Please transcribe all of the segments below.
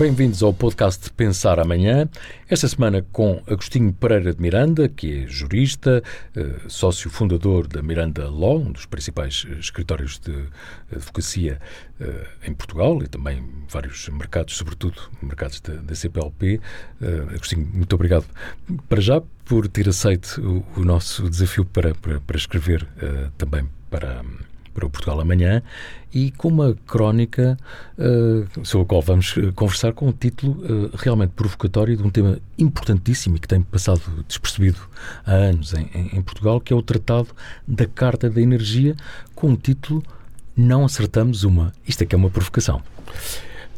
Bem-vindos ao podcast Pensar Amanhã. Esta semana com Agostinho Pereira de Miranda, que é jurista, eh, sócio fundador da Miranda Law, um dos principais eh, escritórios de advocacia eh, em Portugal e também vários mercados, sobretudo mercados da, da CPLP. Agostinho, muito obrigado para já por ter aceito o, o nosso desafio para, para, para escrever também para para o Portugal Amanhã e com uma crónica uh, sobre a qual vamos eh, conversar com um título uh, realmente provocatório de um tema importantíssimo e que tem passado despercebido há anos em, em, Portugal, que é o Tratado da Carta da Energia, com o um título Não Acertamos Uma. Isto é que é uma provocação.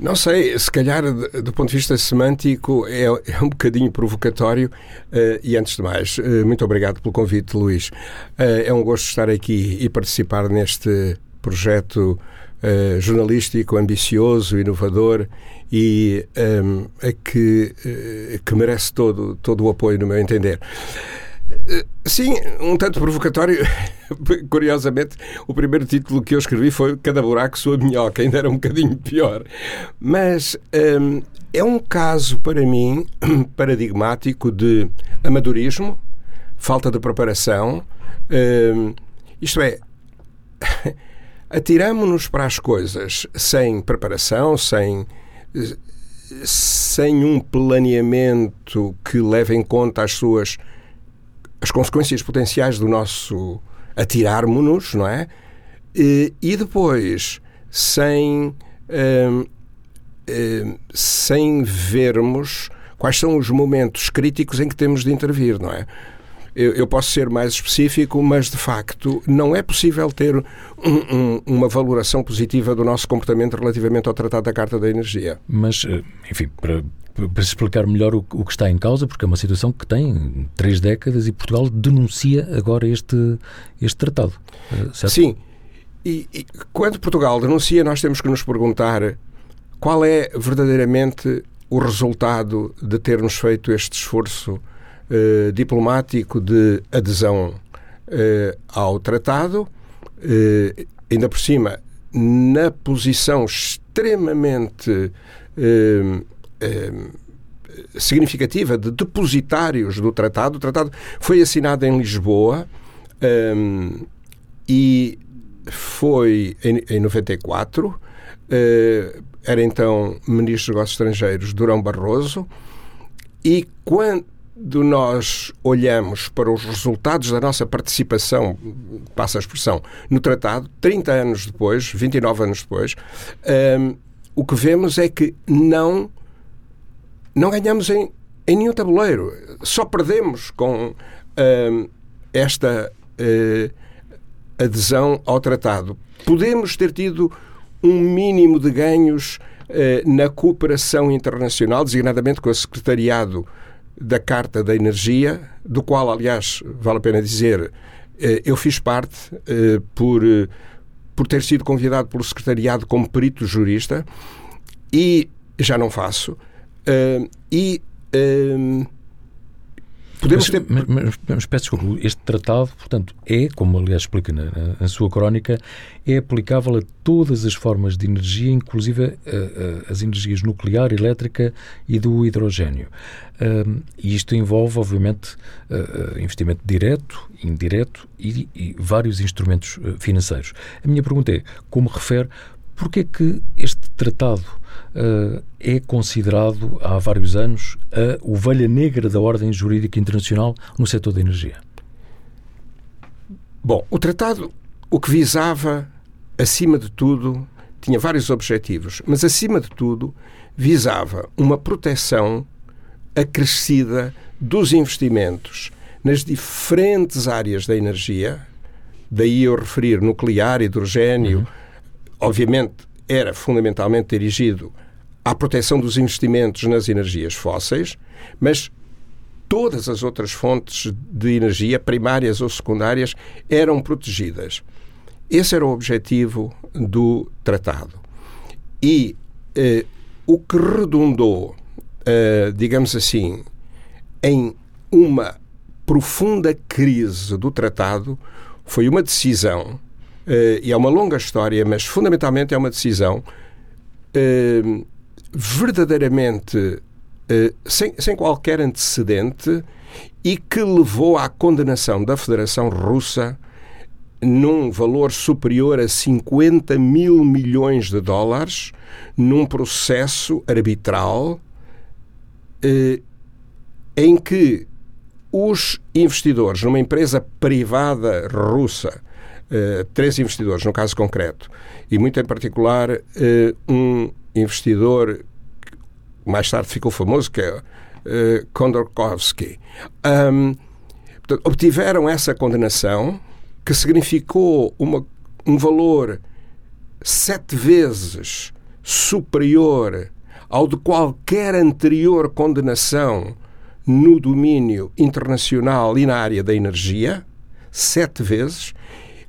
Não sei, se calhar do ponto de vista semântico é, é um bocadinho provocatório uh, e antes de mais, uh, muito obrigado pelo convite, Luís. Uh, é um gosto estar aqui e participar neste projeto jornalístico ambicioso, inovador e um, que, que merece todo, todo o apoio, no meu entender. Sim, um tanto provocatório. Curiosamente, o primeiro título que eu escrevi foi Cada Buraco Sua Minhoca, ainda era um bocadinho pior. Mas um, é um caso, para mim, paradigmático de amadorismo, falta de preparação. Um, isto é, atiramos-nos para as coisas sem preparação, sem sem um planeamento que leve em conta as suas as consequências potenciais do nosso atirarmos-nos, não é? E, e depois, sem, hum, hum, sem vermos quais são os momentos críticos em que temos de intervir, não é? Eu, eu posso ser mais específico, mas de facto não é possível ter um, um, uma valoração positiva do nosso comportamento relativamente ao Tratado da Carta da Energia. Mas, eh, enfim, para, para explicar melhor o, o, que está em causa, porque é uma situação que tem três décadas e Portugal denuncia agora este, este tratado. Eh, certo? Sim. E, e quando Portugal denuncia, nós temos que nos perguntar qual é verdadeiramente o resultado de termos feito este esforço eh, diplomático de adesão eh, ao tratado, eh, ainda por cima, na posição extremamente significativa de depositários do tratado. O tratado foi assinado em Lisboa um, e foi em, em 94. Uh, era então Ministro dos Negócios Estrangeiros Durão Barroso. E quando, quando nós olhamos para os resultados da nossa participação, passa a expressão, no tratado, 30 anos depois, 29 anos depois, um, o que vemos é que não, não ganhamos em, em nenhum tabuleiro. Só perdemos com um, esta uh, adesão ao tratado. Podemos ter tido um mínimo de ganhos uh, na cooperação internacional, designadamente com o Secretariado da Carta da Energia, do qual, aliás, vale a pena dizer, eh, eu fiz parte eh, por, eh, por ter sido convidado pelo Secretariado como perito jurista e já não faço. E Podemos mas, ter... mas, mas, mas peço desculpa, este tratado, portanto, é, como aliás explica na, na sua crónica, é aplicável a todas as formas de energia, inclusive a, a, as energias nuclear, elétrica e do hidrogênio. E isto envolve, obviamente, uh, investimento direto, indireto e, e vários instrumentos financeiros. A minha pergunta é, como refere, porquê é que este tratado uh, é considerado há vários anos a ovelha negra da ordem jurídica internacional no setor da energia? Bom, o tratado o que visava, acima de tudo, tinha vários objetivos, mas acima de tudo visava uma proteção acrescida dos investimentos nas diferentes áreas da energia, daí eu referir nuclear, hidrogênio, uhum. obviamente era fundamentalmente dirigido à proteção dos investimentos nas energias fósseis, mas todas as outras fontes de energia, primárias ou secundárias, eram protegidas. Esse era o objetivo do tratado. E eh, o que redundou, eh, digamos assim, em uma profunda crise do tratado foi uma decisão, e é uma longa história, mas fundamentalmente é uma decisão eh, verdadeiramente sem, sem qualquer antecedente e que levou à condenação da Federação Russa num valor superior a 50 mil milhões de dólares num processo arbitral eh, em que os investidores numa empresa privada russa, eh, três investidores no caso concreto, e muito em particular eh, um investidor que mais tarde ficou famoso, que é eh, Kondorkovsky, um, portanto, obtiveram essa condenação que significou uma, um valor sete vezes superior ao de qualquer anterior condenação no domínio internacional e na área da energia, sete vezes,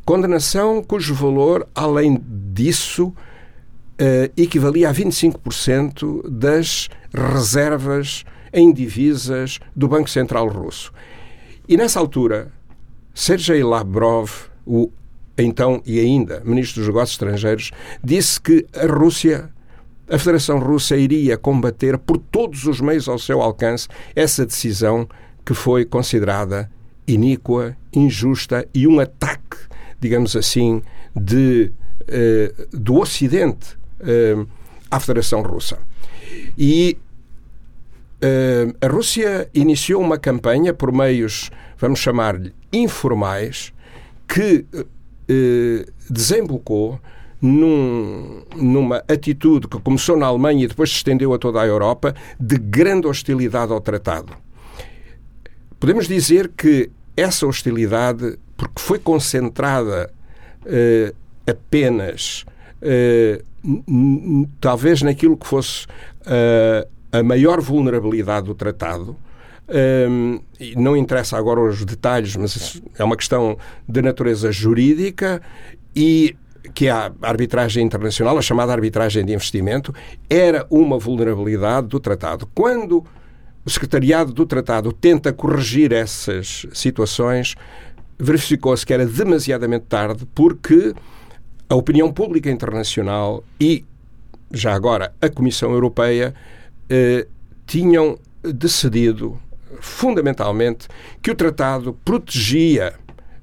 condenação cujo valor, além disso, uh, equivalia a 25% das reservas em divisas do Banco Central Russo. E nessa altura, Sergei Lavrov, o então e ainda ministro dos Negócios Estrangeiros, disse que a Rússia a Federação Russa iria combater por todos os meios ao seu alcance essa decisão que foi considerada iníqua, injusta e um ataque, digamos assim, de, eh, do Ocidente eh, à Federação Russa. E eh, a Rússia iniciou uma campanha por meios, vamos chamar-lhe, informais, que desembocou num, numa atitude que começou na Alemanha e depois se estendeu a toda a Europa de grande hostilidade ao tratado. Podemos dizer que essa hostilidade, porque foi concentrada eh, apenas eh, talvez naquilo que fosse eh, a maior vulnerabilidade do tratado, um, não interessa agora os detalhes, mas é uma questão de natureza jurídica e que a arbitragem internacional, a chamada arbitragem de investimento, era uma vulnerabilidade do tratado. Quando o secretariado do tratado tenta corrigir essas situações, verificou-se que era demasiadamente tarde porque a opinião pública internacional e, já agora, a Comissão Europeia eh, tinham decidido fundamentalmente que o tratado protegia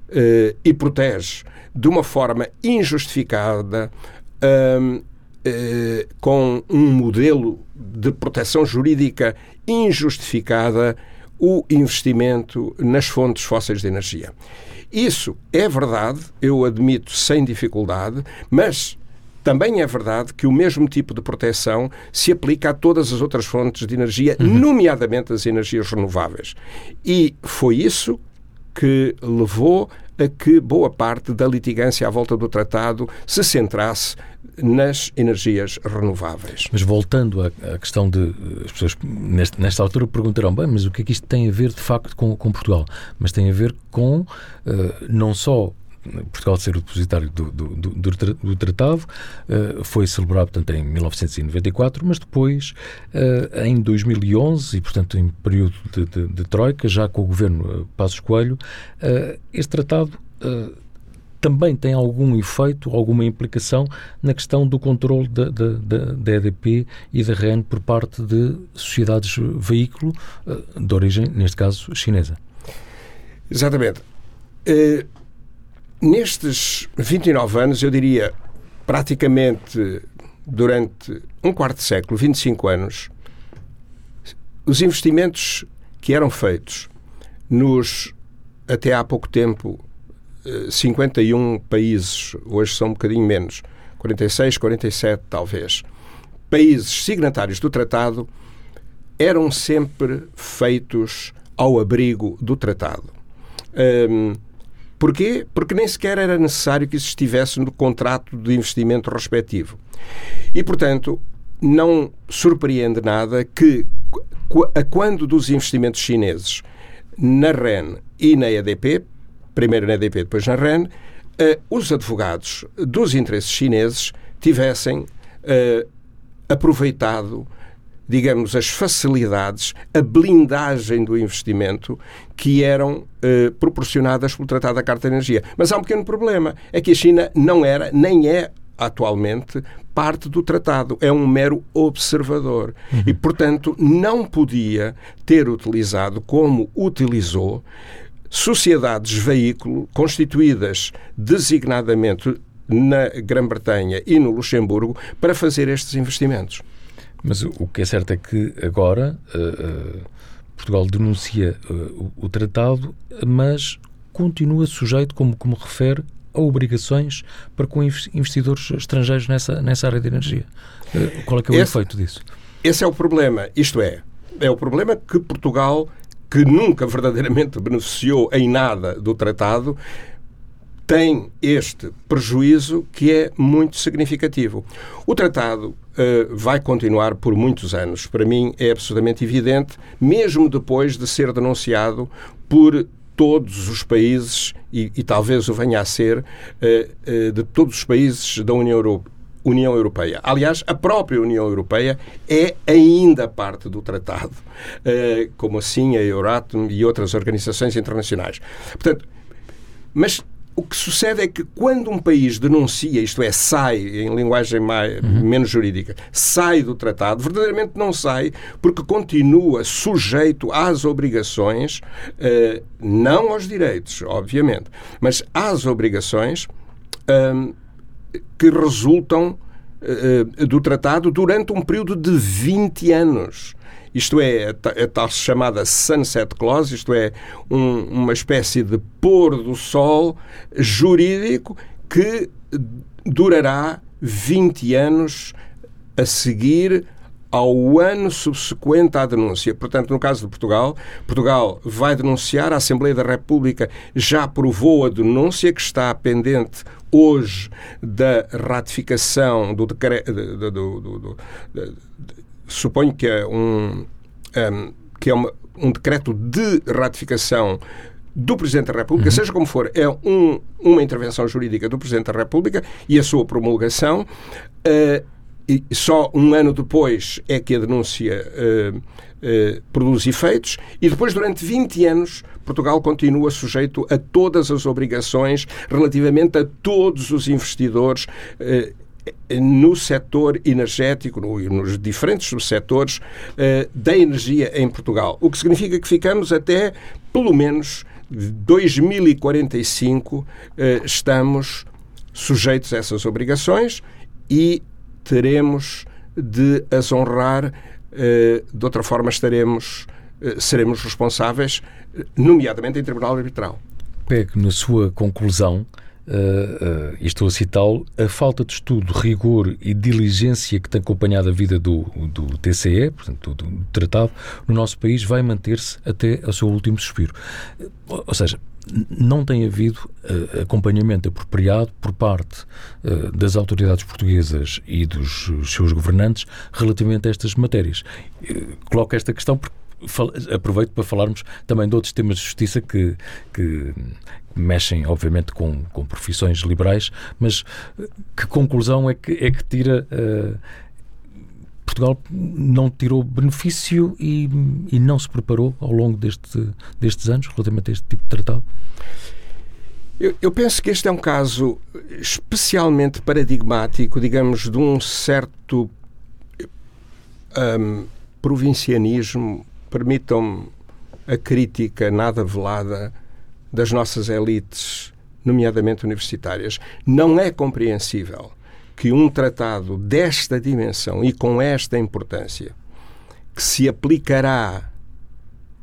eh, e protege de uma forma injustificada, um, eh, com um modelo de proteção jurídica injustificada, o investimento nas fontes fósseis de energia. Isso é verdade, eu admito sem dificuldade, mas também é verdade que o mesmo tipo de proteção se aplica a todas as outras fontes de energia, uhum. nomeadamente as energias renováveis. E foi isso que levou a que boa parte da litigância à volta do tratado se centrasse nas energias renováveis. Mas voltando à, questão de. As pessoas nesta, nesta altura perguntarão, bem, mas o que é que isto tem a ver de facto com, com Portugal? Mas tem a ver com uh, não só Portugal ser o depositário do, do, do, do tratado, uh, foi celebrado, portanto, em 1994, mas depois, uh, em 2011, e, portanto, em período de, de, de Troika, já com o governo uh, Passos Coelho, este tratado também tem algum efeito, alguma implicação na questão do controle da, da, da, EDP e da REN por parte de sociedades veículo de origem, neste caso, chinesa. Exatamente. Nestes 29 anos, eu diria praticamente durante um quarto de século, 25 anos, os investimentos que eram feitos nos, até há pouco tempo, 51 eh, países, hoje são um bocadinho menos, 46, 47 talvez, países signatários do tratado, eram sempre feitos ao abrigo do tratado. Um, Porquê? Porque nem sequer era necessário que isso estivesse no contrato de investimento respectivo. E, portanto, não surpreende nada que, a quando dos investimentos chineses na REN e na EDP, primeiro na EDP, depois na REN, uh, os advogados dos interesses chineses tivessem uh, aproveitado digamos, as facilidades, a blindagem do investimento que eram eh, proporcionadas pelo Tratado da Carta de Energia. Mas há um pequeno problema, é que a China não era, nem é atualmente parte do tratado, é um mero observador. Uhum. E, portanto, não podia ter utilizado como utilizou sociedades veículo constituídas designadamente na Grã-Bretanha e no Luxemburgo para fazer estes investimentos. Mas o que é certo é que agora uh, uh, Portugal denuncia uh, o, o, tratado, mas continua sujeito, como, como refere, a obrigações para com investidores estrangeiros nessa, nessa área de energia. qual é que é o esse, efeito disso? Esse é o problema. Isto é, é o problema que Portugal, que nunca verdadeiramente beneficiou em nada do tratado, tem este prejuízo que é muito significativo. O tratado uh, vai continuar por muitos anos. Para mim é absolutamente evidente, mesmo depois de ser denunciado por todos os países, e, e talvez o venha a ser, uh, uh, de todos os países da União Europeia. União Europeia. Aliás, a própria União Europeia é ainda parte do tratado, como assim a Euratom e outras organizações internacionais. Portanto, mas o que sucede é que quando um país denuncia, isto é, sai, em linguagem mais, uhum. menos jurídica, sai do tratado, verdadeiramente não sai porque continua sujeito às obrigações, uh, não aos direitos, obviamente, mas às obrigações uh, que resultam uh, do tratado durante um período de 20 anos. Isto é, a tal chamada Sunset Clause, isto é, um, uma espécie de pôr do sol jurídico que durará 20 anos a seguir ao ano subsequente à denúncia. Portanto, no caso de Portugal, Portugal vai denunciar, a Assembleia da República já aprovou a denúncia que está pendente hoje da ratificação do decreto. Do, do, do, suponho que é um, um que é uma, um decreto de ratificação do Presidente da República, uhum. seja como for, é um, uma intervenção jurídica do Presidente da República e a sua promulgação. Uh, e só um ano depois é que a denúncia uh, uh, produz efeitos, e depois, durante 20 anos, Portugal continua sujeito a todas as obrigações relativamente a todos os investidores no setor energético, no, nos diferentes subsetores uh, da energia em Portugal. O que significa que ficamos até, pelo menos, 2045, uh, eh, estamos sujeitos a essas obrigações e teremos de as honrar, uh, de outra forma estaremos, seremos responsáveis, nomeadamente em tribunal arbitral. Pego na sua conclusão uh, uh, e estou a citá-lo, a falta de estudo, rigor e diligência que tem acompanhado a vida do, do TCE, portanto, do, do tratado, no nosso país vai manter-se até ao seu último suspiro. Ou seja, não tem havido uh, acompanhamento apropriado por parte uh, das autoridades portuguesas e dos seus governantes relativamente a estas matérias. Uh, coloco esta questão porque aproveito para falarmos também de outros temas de justiça que, que mexem, obviamente, com, com profissões liberais, mas eh, que conclusão é que, é que tira. Uh, Portugal não tirou benefício e, e não se preparou ao longo deste, destes anos relativamente a este tipo de tratado? Eu, eu, penso que este é um caso especialmente paradigmático, digamos, de um certo um, provincianismo permitam-me a crítica nada velada das nossas elites, nomeadamente universitárias. Não é compreensível que um tratado desta dimensão e com esta importância, que se aplicará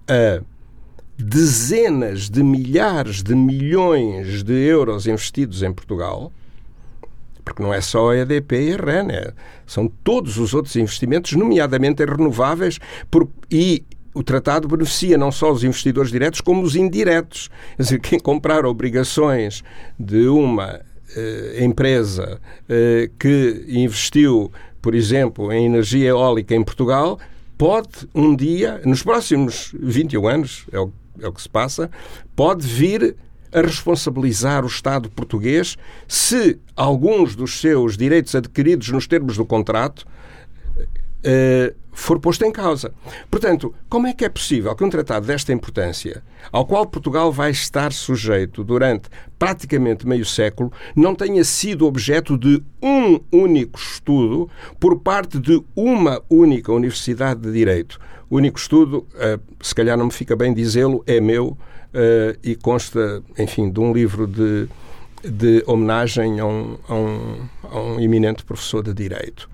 a dezenas de milhares de milhões de euros investidos em Portugal, porque não é só a EDP e a REN, é, são todos os outros investimentos, nomeadamente em renováveis, por, e o tratado beneficia não só os investidores diretos, como os indiretos. Quer dizer, quem comprar obrigações de uma eh, empresa eh, que investiu, por exemplo, em energia eólica em Portugal, pode um dia, nos próximos 21 anos, é o, é o que se passa, pode vir a responsabilizar o Estado português se alguns dos seus direitos adquiridos nos termos do contrato uh, for posto em causa. Portanto, como é que é possível que um tratado desta importância, ao qual Portugal vai estar sujeito durante praticamente meio século, não tenha sido objeto de um único estudo por parte de uma única Universidade de Direito? O único estudo, uh, se calhar não me fica bem dizê-lo, é meu uh, e consta, enfim, de um livro de, de homenagem a um, a, um, a um eminente professor de Direito.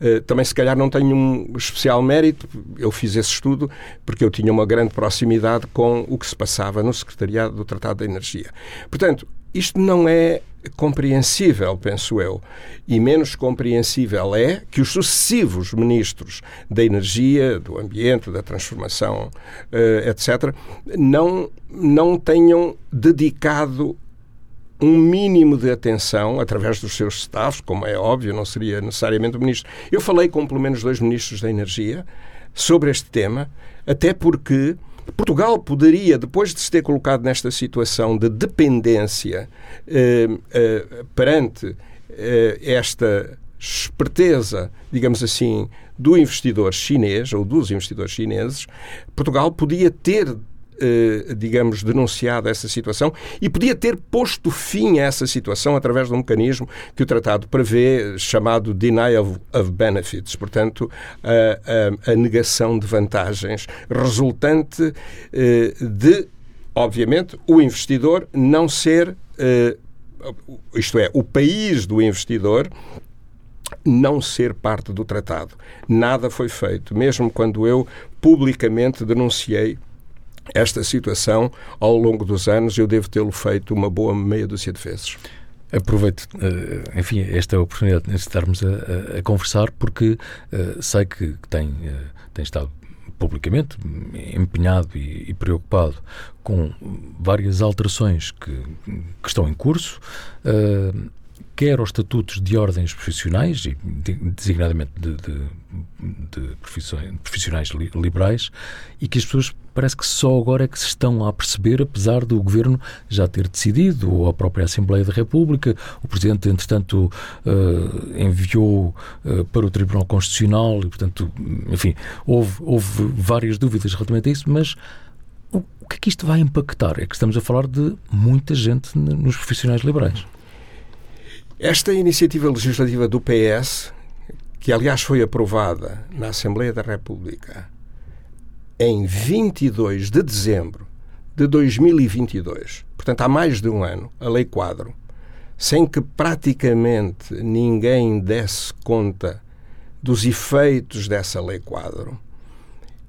Uh, também, se calhar, não tenho um especial mérito. Eu fiz esse estudo porque eu tinha uma grande proximidade com o que se passava no Secretariado do Tratado da Energia. Portanto, isto não é compreensível, penso eu. E menos compreensível é que os sucessivos ministros da energia, do ambiente, da transformação, uh, etc., não, não tenham dedicado um mínimo de atenção através dos seus staffs, como é óbvio, não seria necessariamente o ministro. Eu falei com pelo menos dois ministros da energia sobre este tema, até porque Portugal poderia, depois de se ter colocado nesta situação de dependência eh, eh, perante eh, esta esperteza, digamos assim, do investidor chinês ou dos investidores chineses, Portugal podia ter digamos, denunciado essa situação e podia ter posto fim a essa situação através de um mecanismo que o tratado prevê, chamado Denial of Benefits, portanto, a, a, a negação de vantagens resultante eh, de, obviamente, o investidor não ser, eh, isto é, o país do investidor não ser parte do tratado. Nada foi feito, mesmo quando eu publicamente denunciei esta situação ao longo dos anos eu devo tê-lo feito uma boa meia dúzia de vezes. Aproveito, eh, enfim, esta oportunidade de estarmos a, a conversar porque uh, sei que tem, uh, tem estado publicamente empenhado e, e, preocupado com várias alterações que, que estão em curso. Uh, quer aos estatutos de ordens profissionais, designadamente de, de, de profissionais liberais, e que as pessoas parece que só agora é que se estão a perceber, apesar do Governo já ter decidido, ou a própria Assembleia da República, o Presidente, entretanto, uh, enviou uh, para o Tribunal Constitucional, e, portanto, enfim, houve, houve várias dúvidas relativamente a isso, mas o que é que isto vai impactar? É que estamos a falar de muita gente nos profissionais liberais. Esta iniciativa legislativa do PS, que aliás foi aprovada na Assembleia da República em 22 de dezembro de 2022, portanto há mais de um ano, a Lei Quadro, sem que praticamente ninguém desse conta dos efeitos dessa Lei Quadro,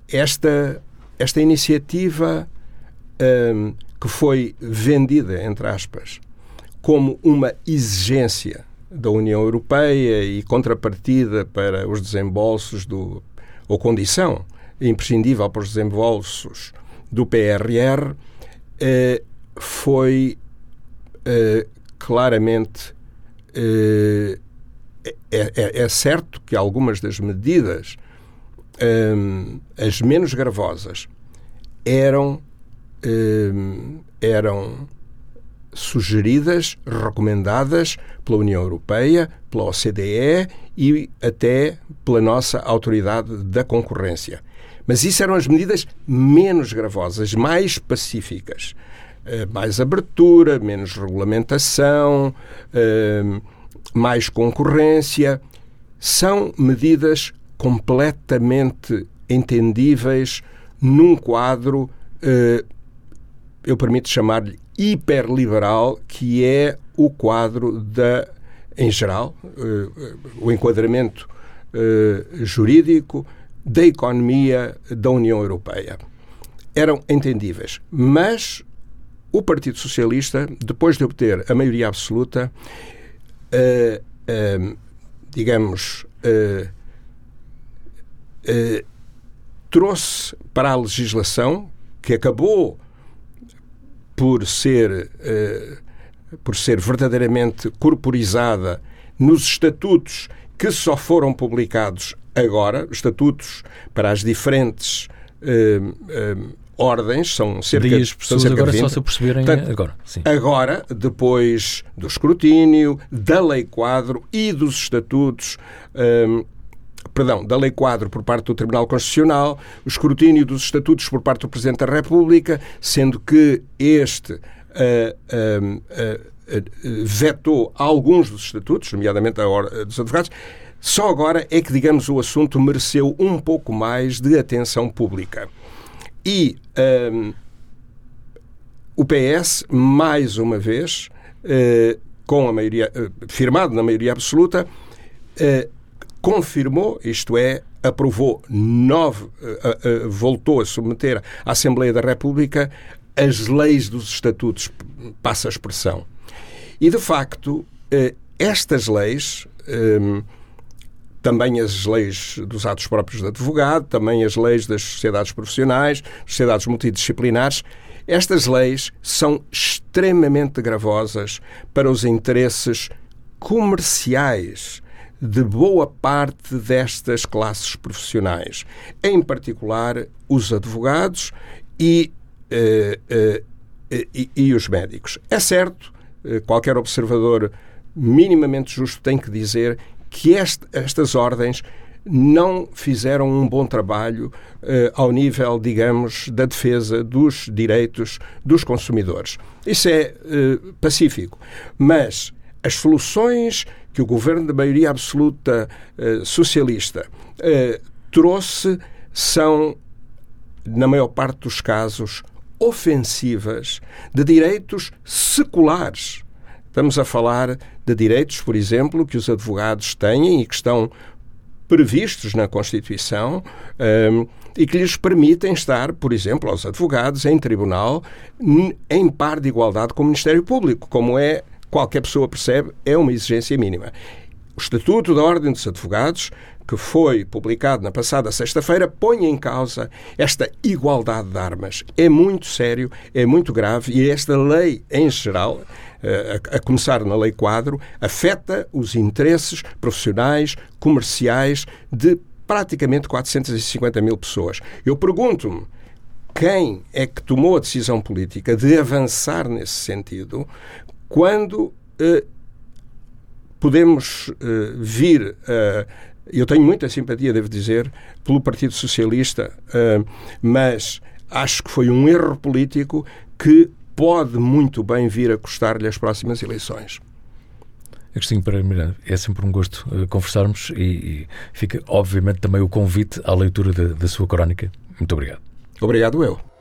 esta, esta iniciativa um, que foi vendida, entre aspas, como uma exigência da União Europeia e contrapartida para os desembolsos do ou condição imprescindível para os desembolsos do PRR eh, foi eh, claramente eh, é, é, é, certo que algumas das medidas as menos gravosas eram eram sugeridas, recomendadas pela União Europeia, pela OCDE e até pela nossa autoridade da concorrência. Mas isso eram as medidas menos gravosas, mais pacíficas. Uh, mais abertura, menos regulamentação, uh, mais concorrência. São medidas completamente entendíveis num quadro, uh, eu permito chamar-lhe hiperliberal que é o quadro da, em geral, uh, o enquadramento uh, jurídico da economia da União Europeia. Eram entendíveis, mas o Partido Socialista, depois de obter a maioria absoluta, uh, digamos, trouxe para a legislação que acabou por ser, uh, por ser verdadeiramente corporizada nos estatutos que só foram publicados agora, estatutos para as diferentes uh, uh, ordens, são cerca, Dias, pessoas cerca agora de 20. só se perceberem Portanto, agora. Sim. Agora, depois do escrutínio, da lei quadro e dos estatutos, perdão, da Lei Quadro por parte do Tribunal Constitucional, o escrutínio dos estatutos por parte do Presidente da República, sendo que este uh, uh, uh, vetou alguns dos estatutos, nomeadamente a Ordem dos Advogados, só agora é que, digamos, o assunto mereceu um pouco mais de atenção pública. E um, o PS, mais uma vez, uh, com a maioria, uh, firmado na maioria absoluta, uh, confirmou, isto é, aprovou nove, voltou a submeter à Assembleia da República as leis dos estatutos, passa a expressão. E, de facto, estas leis um, também as leis dos atos próprios de advogado, também as leis das sociedades profissionais, sociedades multidisciplinares. Estas leis são extremamente gravosas para os interesses comerciais de boa parte destas classes profissionais, em particular os advogados e, uh, uh, e, e os médicos. É certo, qualquer observador minimamente justo tem que dizer que este, estas ordens não fizeram um bom trabalho uh, ao nível, digamos, da defesa dos direitos dos consumidores. Isso é uh, pacífico. Mas as soluções que o governo da maioria absoluta uh, socialista trouxe são, na maior parte dos casos, ofensivas de direitos seculares. Estamos a falar de direitos, por exemplo, que os advogados têm e que estão previstos na Constituição um, e que lhes permitem estar, por exemplo, aos advogados em tribunal em par de igualdade com o Ministério Público, como é qualquer pessoa percebe, é uma exigência mínima. O Estatuto da Ordem dos Advogados que foi publicado na passada sexta-feira põe em causa esta igualdade de armas. É muito sério, é muito grave e esta lei, em geral, eh, a, começar na lei quadro, afeta os interesses profissionais, comerciais de praticamente 450 mil pessoas. Eu pergunto-me quem é que tomou a decisão política de avançar nesse sentido quando eh, podemos eh, vir a eu tenho muita simpatia, devo dizer, pelo Partido Socialista, uh, mas acho que foi um erro político que pode muito bem vir a custar-lhe as próximas eleições. Agostinho Pereira é sempre um gosto uh, conversarmos e, e, fica, obviamente, também o convite à leitura da, da sua crónica. Muito obrigado. Obrigado, eu.